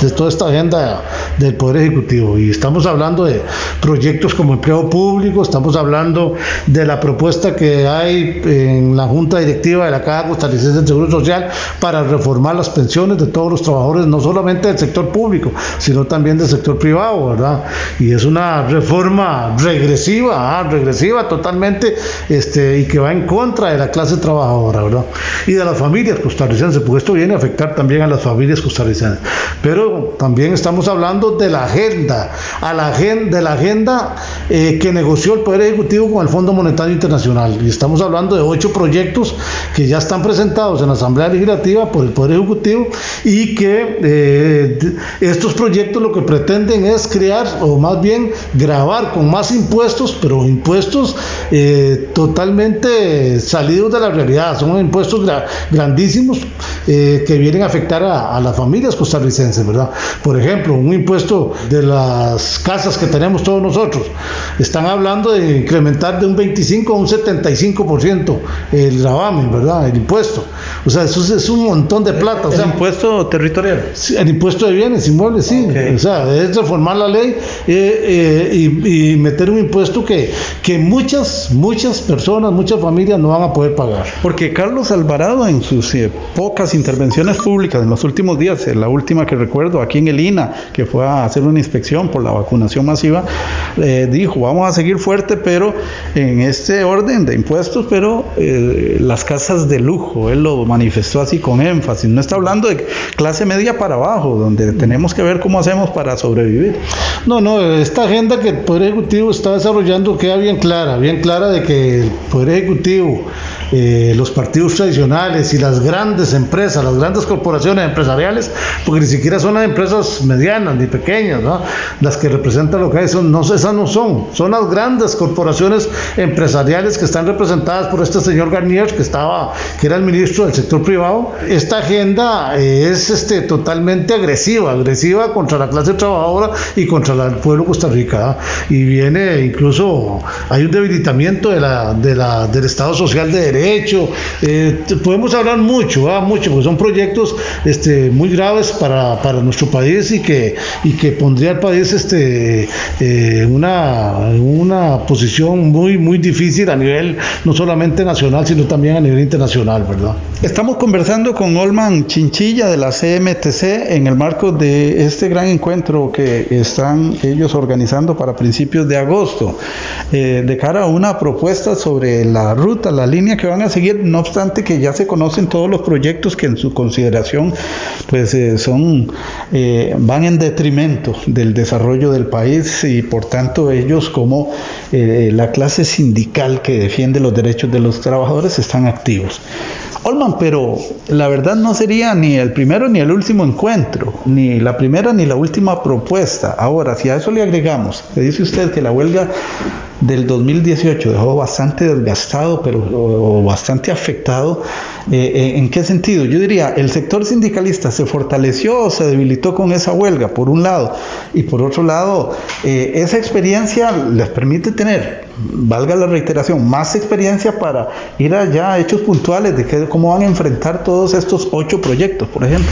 de toda esta agenda del Poder Ejecutivo. Y estamos hablando de proyectos como empleo público, estamos hablando de la propuesta que hay en la Junta Directiva de la Caja Costarricense del Seguro Social para reformar las pensiones de todos los trabajadores, no solamente del sector público, sino también del sector privado, ¿verdad? Y es una reforma regresiva, ¿ah? regresiva totalmente, este, y que va en contra de la clase trabajadora, ¿verdad? Y de las familias costarricenses, porque esto viene a afectar también a las familias costarricenses. Pero también estamos hablando de la agenda, a la agenda, de la agenda eh, que negoció el Poder Ejecutivo con el Fondo Monetario Internacional. Y estamos hablando de ocho proyectos que ya están presentados en la Asamblea Legislativa por el Poder Ejecutivo y que eh, estos proyectos lo que pretenden es crear, o más bien grabar con más impuestos, pero impuestos eh, totalmente salidos de la realidad. Son impuestos grandísimos que vienen a afectar a, a las familias costarricenses, ¿verdad? Por ejemplo, un impuesto de las casas que tenemos todos nosotros. Están hablando de incrementar de un 25 a un 75% el gravamen, ¿verdad? El impuesto. O sea, eso es, un montón de plata. O ¿El impuesto territorial? el impuesto de bienes inmuebles, sí. O sea, es reformar la ley eh, eh, y, meter un impuesto que, que muchas, muchas personas, muchas familias no van a poder pagar. Porque Carlos Alvarado, en sus eh, pocas intervenciones públicas en los últimos días, la última que recuerdo, aquí en el INA, que fue a hacer una inspección por la vacunación masiva, eh, dijo, vamos a seguir fuerte, pero en este orden de impuestos, pero eh, las casas de lujo, él lo manifestó así con énfasis, no está hablando de clase media para abajo, donde tenemos que ver cómo hacemos para sobrevivir. No, no, esta agenda que el Poder Ejecutivo está desarrollando queda bien clara, bien clara de que el Poder Ejecutivo eh, los partidos tradicionales y las grandes empresas, las grandes corporaciones empresariales, porque ni siquiera son las empresas medianas ni pequeñas, ¿no? las que representan lo que hay, son, no, esas no son, son las grandes corporaciones empresariales que están representadas por este señor Garnier, que estaba, que era el ministro del sector privado. Esta agenda es este, totalmente agresiva, agresiva contra la clase trabajadora y contra el pueblo de Costa Rica. Y viene incluso, hay un debilitamiento de la, de la, del Estado Social de Derecho. Eh, podemos hablar mucho, mucho, porque son proyectos este, muy graves para, para nuestro país y que, y que pondría al país este, eh, una, una posición muy, muy difícil a nivel no solamente nacional, sino también a nivel internacional, ¿verdad? Estamos conversando con Olman Chinchilla de la CMTC en el marco de este gran encuentro que están ellos organizando para principios de agosto, eh, de cara a una propuesta sobre la ruta, la línea que van a seguir, no obstante que ya se conocen todos los proyectos que en su consideración pues eh, son eh, van en detrimento del desarrollo del país y por tanto ellos como la clase sindical que defiende los derechos de los trabajadores están activos. Olman, pero la verdad no sería ni el primero ni el último encuentro, ni la primera ni la última propuesta. Ahora, si a eso le agregamos, le dice usted que la huelga del 2018 dejó bastante desgastado, pero bastante afectado. Eh, eh, ¿En qué sentido? Yo diría, el sector sindicalista se fortaleció o se debilitó con esa huelga, por un lado, y por otro lado, eh, esa experiencia les permite tener, valga la reiteración, más experiencia para ir allá a hechos puntuales de cómo van a enfrentar todos estos ocho proyectos, por ejemplo.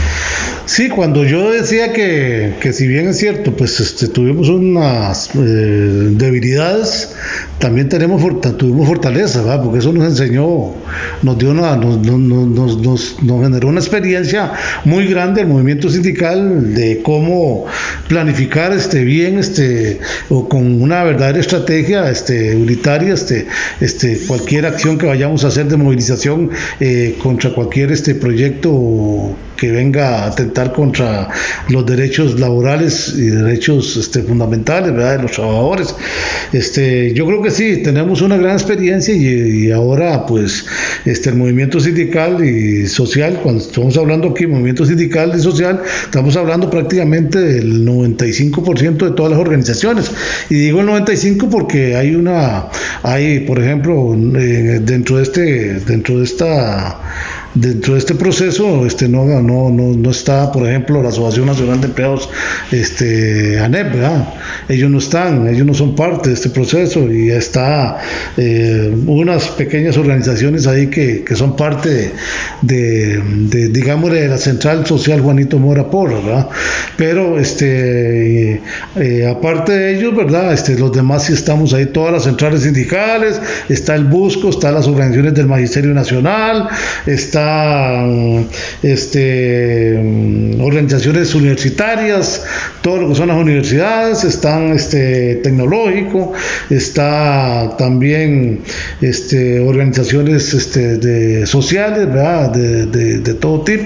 Sí, cuando yo decía que, que si bien es cierto, pues este, tuvimos unas debilidades, también tenemos, tuvimos fortaleza, ¿verdad? porque eso nos enseñó, nos dio una, nos, nos, nos, nos, generó una experiencia muy grande el movimiento sindical de cómo planificar este bien, este, o con una verdadera estrategia este, unitaria, este, este, cualquier acción que vayamos a hacer de movilización eh, contra cualquier este proyecto que venga a atentar contra los derechos laborales y derechos este, fundamentales ¿verdad? de los trabajadores. Este, yo creo que sí, tenemos una gran experiencia y, ahora pues este, el movimiento sindical y social, cuando estamos hablando aquí, movimiento sindical y social, estamos hablando prácticamente del 95% de todas las organizaciones. Y digo el 95 porque hay una, hay por ejemplo, dentro de este, dentro de esta dentro de este proceso este, no, no, no, no está, por ejemplo, la Asociación Nacional de Empleados este, ANEP, ¿verdad? ellos no están, ellos no son parte de este proceso y está eh, unas pequeñas organizaciones ahí que, que son parte de, de, digamos, de la Central Social Juanito Mora Porra, ¿verdad? pero este, eh, aparte de ellos, ¿verdad? Este, los demás sí estamos ahí, todas las centrales sindicales, está el Busco, están las organizaciones del Magisterio Nacional, está este, mm, organizaciones universitarias, todo lo que son las universidades, están este, tecnológico, está también este, organizaciones este, de, sociales, ¿verdad? De, de, todo tipo.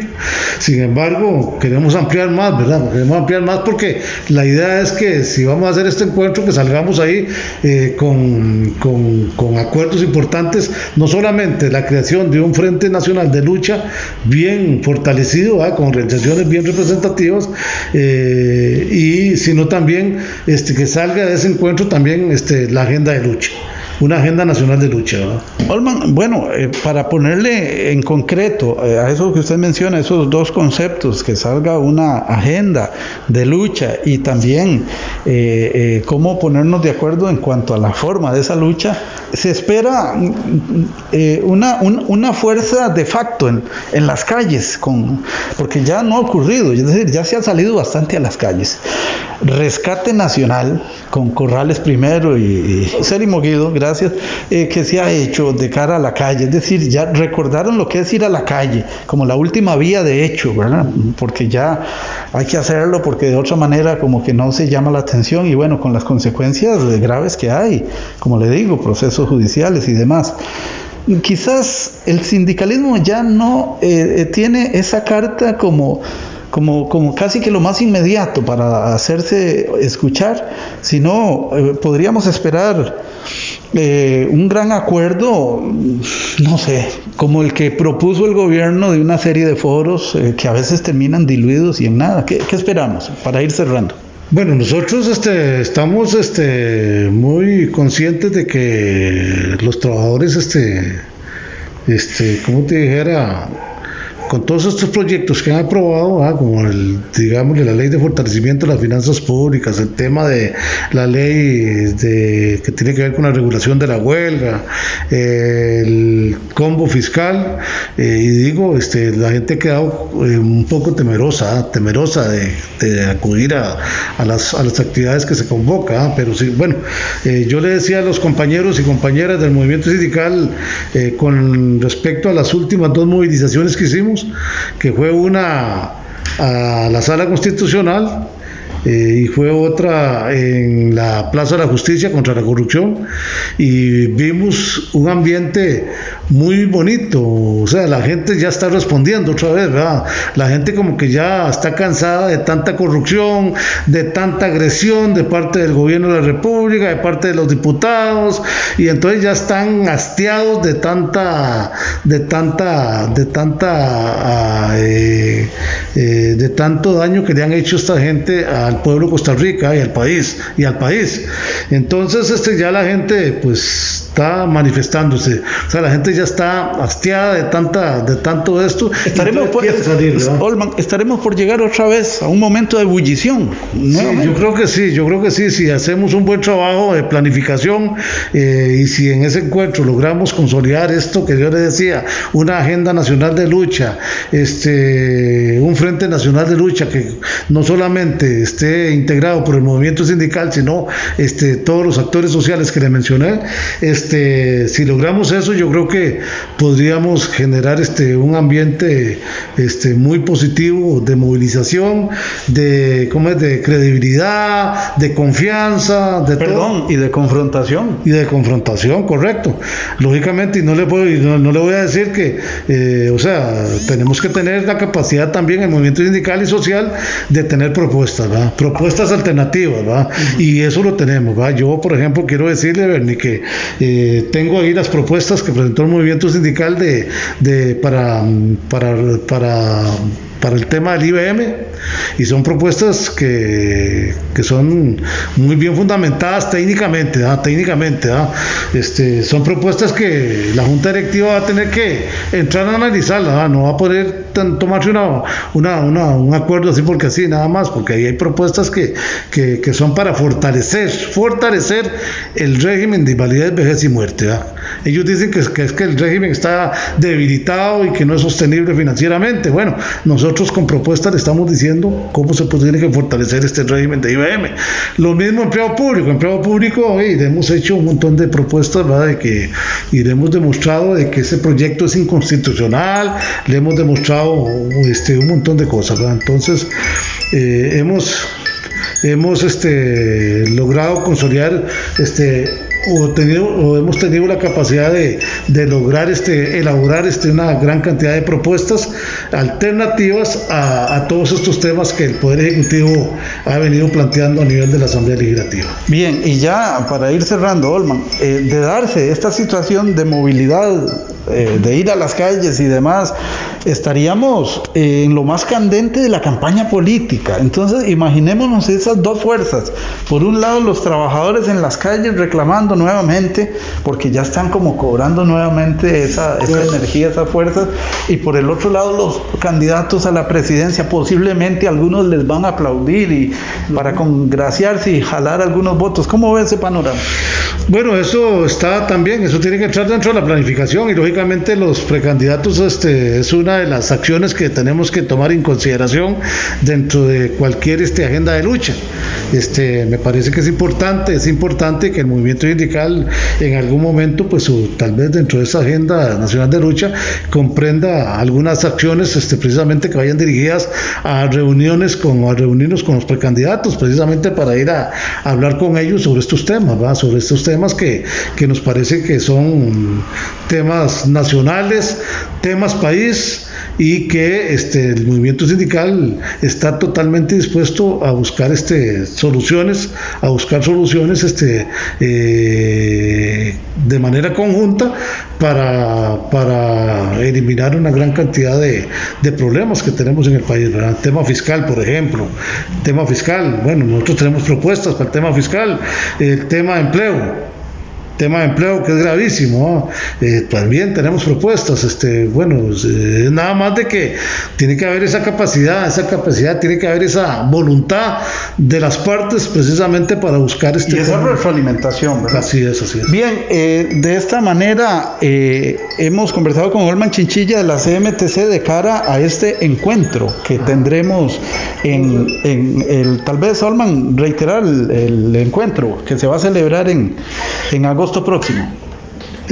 Sin embargo, queremos ampliar más, ¿verdad? Queremos ampliar más porque la idea es que si vamos a hacer este encuentro, que salgamos ahí eh, con, con, con acuerdos importantes, no solamente la creación de un Frente Nacional de lucha bien fortalecido, con organizaciones bien representativas, eh, y sino también este, que salga de ese encuentro también este, la agenda de lucha una agenda nacional de lucha. Olman, bueno, eh, para ponerle en concreto eh, a eso que usted menciona, esos dos conceptos, que salga una agenda de lucha y también eh, cómo ponernos de acuerdo en cuanto a la forma de esa lucha, se espera una, una fuerza de facto en, en las calles, con, porque ya no ha ocurrido, es decir, ya se ha salido bastante a las calles. Rescate nacional con Corrales primero y, y gracias eh, que se ha hecho de cara a la calle. Es decir, ya recordaron lo que es ir a la calle, como la última vía de hecho, ¿verdad? Porque ya hay que hacerlo porque de otra manera como que no se llama la atención y bueno, con las consecuencias graves que hay, como le digo, procesos judiciales y demás quizás el sindicalismo ya no eh, eh, tiene esa carta como como, como casi que lo más inmediato para hacerse escuchar, sino eh, podríamos esperar eh, un gran acuerdo, no sé, como el que propuso el gobierno de una serie de foros eh, que a veces terminan diluidos y en nada. ¿Qué, qué esperamos para ir cerrando? Bueno, nosotros este, estamos este, muy conscientes de que los trabajadores, este, este, como te dijera, con todos estos proyectos que han aprobado, como el, digamos, la ley de fortalecimiento de las finanzas públicas, el tema de la ley que tiene que ver con la regulación de la huelga, el combo fiscal, eh, y digo, este, la gente ha quedado eh, un poco temerosa, temerosa de, acudir a, las, actividades que se convoca, pero sí, bueno, eh, yo le decía a los compañeros y compañeras del movimiento sindical con respecto a las últimas dos movilizaciones que hicimos, que fue una a la sala constitucional eh, y fue otra en la Plaza de la Justicia contra la corrupción. Y vimos un ambiente muy bonito, o sea, la gente ya está respondiendo otra vez, ¿verdad? La gente como que ya está cansada de tanta corrupción, de tanta agresión de parte del gobierno de la República, de parte de los diputados, y entonces ya están hastiados de tanta, de tanta, de tanta, ah, eh, eh, de tanto daño que le han hecho esta gente al pueblo Costa Rica y al país, y al país. Entonces, este ya la gente, pues, está manifestándose. O sea, la gente ya está hastiada de tanta de tanto esto. Estaremos por, salir, estaremos por llegar otra vez a un momento de ebullición. yo creo que sí, yo creo que sí, si hacemos un buen trabajo de planificación eh, y si en ese encuentro logramos consolidar esto que yo le decía, una agenda nacional de lucha, este un frente nacional de lucha que no solamente esté integrado por el movimiento sindical, sino este todos los actores sociales que le mencioné, este, si logramos eso, yo creo que podríamos generar este, un ambiente este, muy positivo de movilización, de, ¿cómo es? de credibilidad, de confianza, de Perdón, y de confrontación. Y de confrontación, correcto. Lógicamente, y no le, puedo, no, le voy a decir que, eh, o sea, tenemos que tener la capacidad también, el movimiento sindical y social, de tener propuestas, ¿verdad? propuestas alternativas, ¿verdad? y eso lo tenemos. ¿verdad? Yo, por ejemplo, quiero decirle, Bernie, que eh, eh, tengo ahí las propuestas que presentó el movimiento sindical de, de para, para, para para el tema del IBM y son propuestas que, que son muy bien fundamentadas técnicamente, técnicamente, este, son propuestas que la Junta Directiva va a tener que entrar a analizarla, no va a poder tomarse una, una, un acuerdo así porque así, nada más, porque ahí hay propuestas que, que, que son para fortalecer, fortalecer el régimen de invalidez, vejez y muerte. Ellos dicen que, que es que el régimen está debilitado y que no es sostenible financieramente. Bueno, nosotros nosotros con propuestas le estamos diciendo cómo se tiene que fortalecer este régimen de IBM. Lo mismo empleado público, empleado público, hoy hemos hecho un montón de propuestas, ¿verdad? De que, hemos demostrado de que ese proyecto es inconstitucional, le hemos demostrado este, un montón de cosas, ¿verdad? Entonces, eh, hemos hemos este, logrado consolidar este, o, tenido, o hemos tenido la capacidad de, de, lograr este, elaborar este, una gran cantidad de propuestas alternativas a, a, todos estos temas que el Poder Ejecutivo ha venido planteando a nivel de la Asamblea Legislativa. Bien, y ya para ir cerrando, Olman, eh, de darse esta situación de movilidad, eh, de ir a las calles y demás, estaríamos en lo más candente de la campaña política. Entonces, imaginémonos esas dos fuerzas. Por un lado, los trabajadores en las calles reclamando nuevamente, porque ya están como cobrando nuevamente esa, esa energía, esas fuerzas. Y por el otro lado, los candidatos a la presidencia, posiblemente algunos les van a aplaudir y para congraciarse y jalar algunos votos. ¿Cómo ve ese panorama? Bueno, eso está también, eso tiene que entrar dentro de la planificación y lógicamente los precandidatos este, es una de las acciones que tenemos que tomar en consideración dentro de cualquier este, agenda de lucha. Este, me parece que es importante, es importante que el movimiento en algún momento, pues tal vez dentro de esa agenda nacional de lucha, comprenda algunas acciones este, precisamente que vayan dirigidas a reuniones con, a reunirnos con los precandidatos, precisamente para ir a, hablar con ellos sobre estos temas, ¿va? sobre estos temas que, que nos parece que son temas nacionales, temas país y que este, el movimiento sindical está totalmente dispuesto a buscar este, soluciones, a buscar soluciones este, eh, de manera conjunta para, para eliminar una gran cantidad de, de problemas que tenemos en el país. ¿verdad? Tema fiscal, por ejemplo. Tema fiscal, bueno, nosotros tenemos propuestas para el tema fiscal. El tema de empleo tema de empleo que es gravísimo. Eh, también tenemos propuestas. Este, bueno, es nada más de que tiene que haber esa capacidad, esa capacidad, tiene que haber esa voluntad de las partes precisamente para buscar este. Y esa retroalimentación, ¿verdad? Así es, así es. Bien, eh, de esta manera eh, hemos conversado con Olman Chinchilla de la CMTC de cara a este encuentro que tendremos en, en el, tal vez Olman reiterar el, el encuentro que se va a celebrar en, en agosto Από το!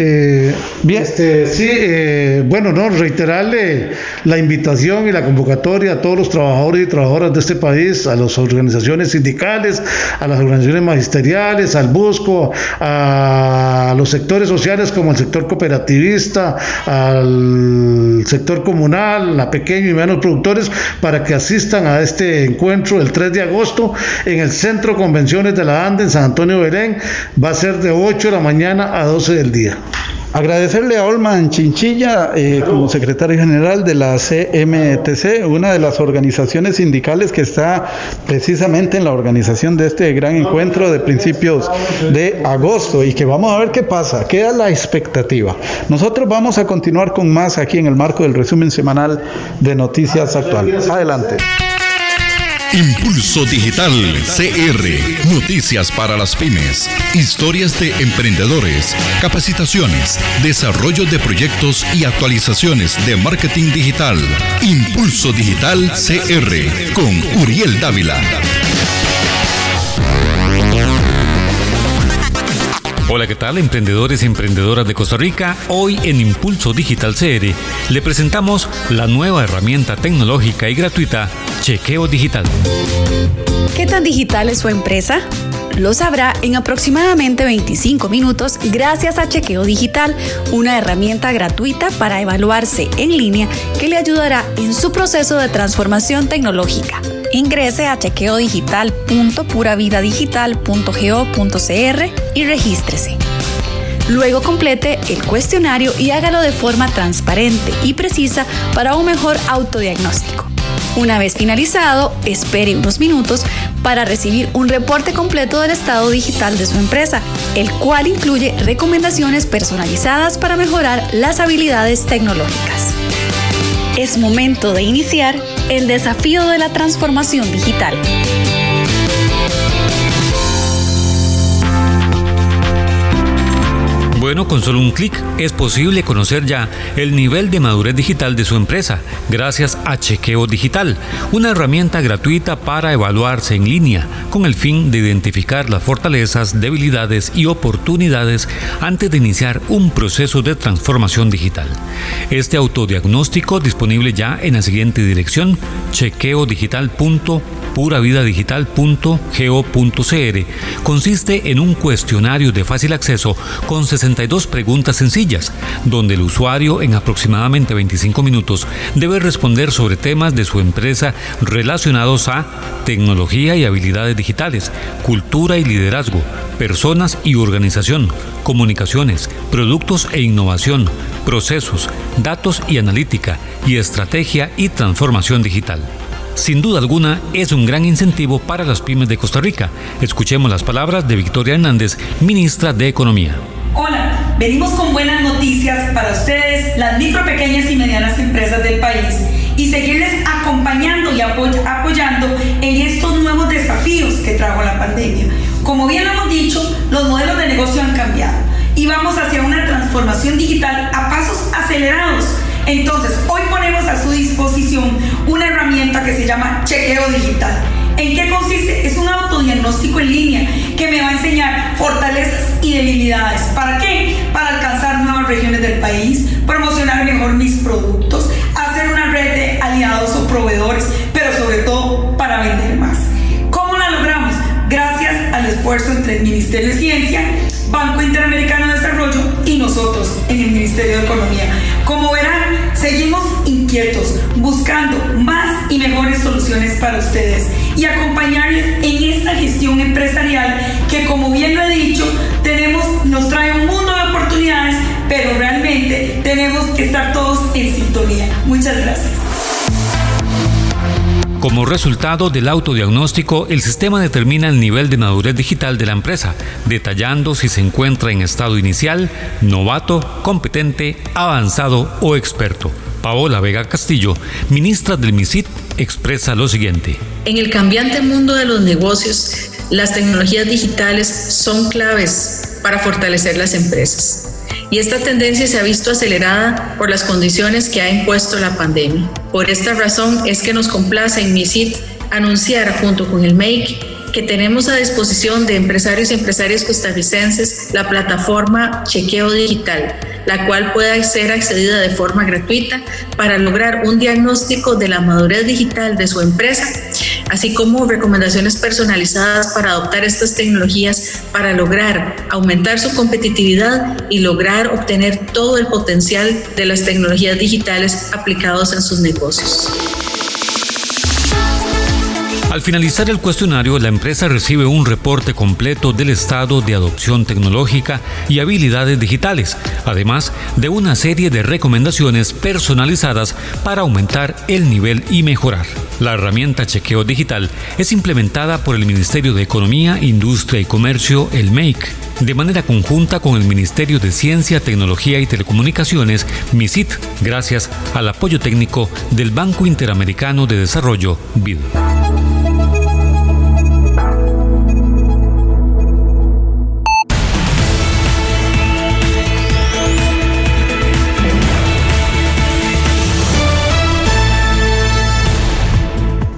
Eh, bien, este, sí, eh, bueno, no, reiterarle la invitación y la convocatoria a todos los trabajadores y trabajadoras de este país, a las organizaciones sindicales, a las organizaciones magisteriales, al Busco, a los sectores sociales como el sector cooperativista, al sector comunal, a pequeños y medianos productores, para que asistan a este encuentro el 3 de agosto en el Centro Convenciones de la ANDE en San Antonio Belén. Va a ser de 8 de la mañana a 12 del día. Agradecerle a Olman Chinchilla eh, como secretario general de la CMTC, una de las organizaciones sindicales que está precisamente en la organización de este gran encuentro de principios de agosto y que vamos a ver qué pasa, queda la expectativa. Nosotros vamos a continuar con más aquí en el marco del resumen semanal de Noticias Actuales. Adelante. Impulso Digital CR. Noticias para las pymes. Historias de emprendedores. Capacitaciones. Desarrollo de proyectos y actualizaciones de marketing digital. Impulso Digital CR. Con Uriel Dávila. Hola, ¿qué tal emprendedores y emprendedoras de Costa Rica? Hoy en Impulso Digital CR le presentamos la nueva herramienta tecnológica y gratuita Chequeo Digital. ¿Qué tan digital es su empresa? Lo sabrá en aproximadamente 25 minutos gracias a Chequeo Digital, una herramienta gratuita para evaluarse en línea que le ayudará en su proceso de transformación tecnológica. Ingrese a chequeodigital.puravidadigital.go.cr y regístrese. Luego complete el cuestionario y hágalo de forma transparente y precisa para un mejor autodiagnóstico. Una vez finalizado, espere unos minutos para recibir un reporte completo del estado digital de su empresa, el cual incluye recomendaciones personalizadas para mejorar las habilidades tecnológicas. Es momento de iniciar el desafío de la transformación digital. Bueno, con solo un clic es posible conocer ya el nivel de madurez digital de su empresa gracias a Chequeo Digital, una herramienta gratuita para evaluarse en línea con el fin de identificar las fortalezas, debilidades y oportunidades antes de iniciar un proceso de transformación digital. Este autodiagnóstico disponible ya en la siguiente dirección chequeodigital.puravidadigital.go.cr consiste en un cuestionario de fácil acceso con 60 dos preguntas sencillas, donde el usuario en aproximadamente 25 minutos debe responder sobre temas de su empresa relacionados a tecnología y habilidades digitales, cultura y liderazgo, personas y organización, comunicaciones, productos e innovación, procesos, datos y analítica, y estrategia y transformación digital. Sin duda alguna, es un gran incentivo para las pymes de Costa Rica. Escuchemos las palabras de Victoria Hernández, ministra de Economía. Venimos con buenas noticias para ustedes, las micro, pequeñas y medianas empresas del país, y seguirles acompañando y apoyando en estos nuevos desafíos que trajo la pandemia. Como bien hemos dicho, los modelos de negocio han cambiado y vamos hacia una transformación digital a pasos acelerados. Entonces, hoy ponemos a su disposición una herramienta que se llama Chequeo Digital ¿En qué consiste? Es un autodiagnóstico en línea que me va a enseñar fortalezas y debilidades. ¿Para qué? Para alcanzar nuevas regiones del país, promocionar mejor mis productos, hacer una red de aliados o proveedores, pero sobre todo para vender más. ¿Cómo la logramos? Gracias al esfuerzo entre el Ministerio de Ciencia, Banco Interamericano de Desarrollo y nosotros en el Ministerio de Economía. Como verán, seguimos inquietos, buscando más y mejores soluciones para ustedes y acompañarles en esta gestión empresarial que como bien lo he dicho, tenemos, nos trae un mundo de oportunidades, pero realmente tenemos que estar todos en sintonía. Muchas gracias. Como resultado del autodiagnóstico, el sistema determina el nivel de madurez digital de la empresa, detallando si se encuentra en estado inicial, novato, competente, avanzado o experto. Paola Vega Castillo, ministra del MISIT, expresa lo siguiente. En el cambiante mundo de los negocios, las tecnologías digitales son claves para fortalecer las empresas. Y esta tendencia se ha visto acelerada por las condiciones que ha impuesto la pandemia. Por esta razón es que nos complace en MISIT anunciar junto con el MAKE que tenemos a disposición de empresarios y empresarias costarricenses la plataforma Chequeo Digital, la cual puede ser accedida de forma gratuita para lograr un diagnóstico de la madurez digital de su empresa, así como recomendaciones personalizadas para adoptar estas tecnologías para lograr aumentar su competitividad y lograr obtener todo el potencial de las tecnologías digitales aplicados en sus negocios. Al finalizar el cuestionario, la empresa recibe un reporte completo del estado de adopción tecnológica y habilidades digitales, además de una serie de recomendaciones personalizadas para aumentar el nivel y mejorar. La herramienta Chequeo Digital es implementada por el Ministerio de Economía, Industria y Comercio, el MEIC, de manera conjunta con el Ministerio de Ciencia, Tecnología y Telecomunicaciones, MISIT, gracias al apoyo técnico del Banco Interamericano de Desarrollo, BID.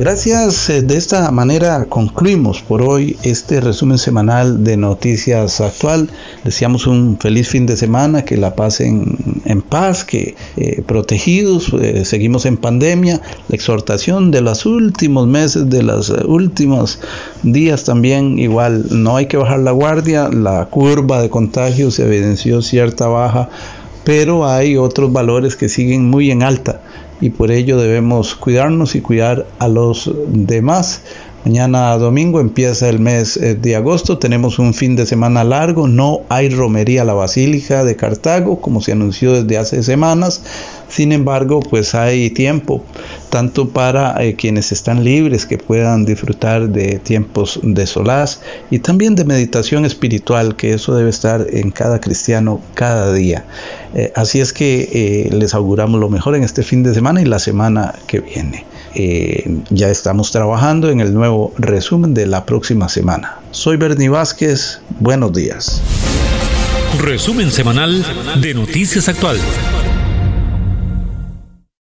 Gracias, eh, de esta manera concluimos por hoy este resumen semanal de Noticias Actual. Deseamos un feliz fin de semana, que la pasen en paz, que eh, protegidos, eh, seguimos en pandemia. La exhortación de los últimos meses, de los últimos días también, igual no hay que bajar la guardia, la curva de contagio se evidenció cierta baja, pero hay otros valores que siguen muy en alta y por ello debemos cuidarnos y cuidar a los demás. Mañana domingo empieza el mes eh, de agosto, tenemos un fin de semana largo, no hay romería a la Basílica de Cartago como se anunció desde hace semanas, sin embargo pues hay tiempo tanto para eh, quienes están libres que puedan disfrutar de tiempos de solaz y también de meditación espiritual que eso debe estar en cada cristiano cada día. Eh, así es que les auguramos lo mejor en este fin de semana y la semana que viene. Eh, ya estamos trabajando en el nuevo resumen de la próxima semana. Soy Bernie Vázquez, buenos días. Resumen semanal de Noticias Actual.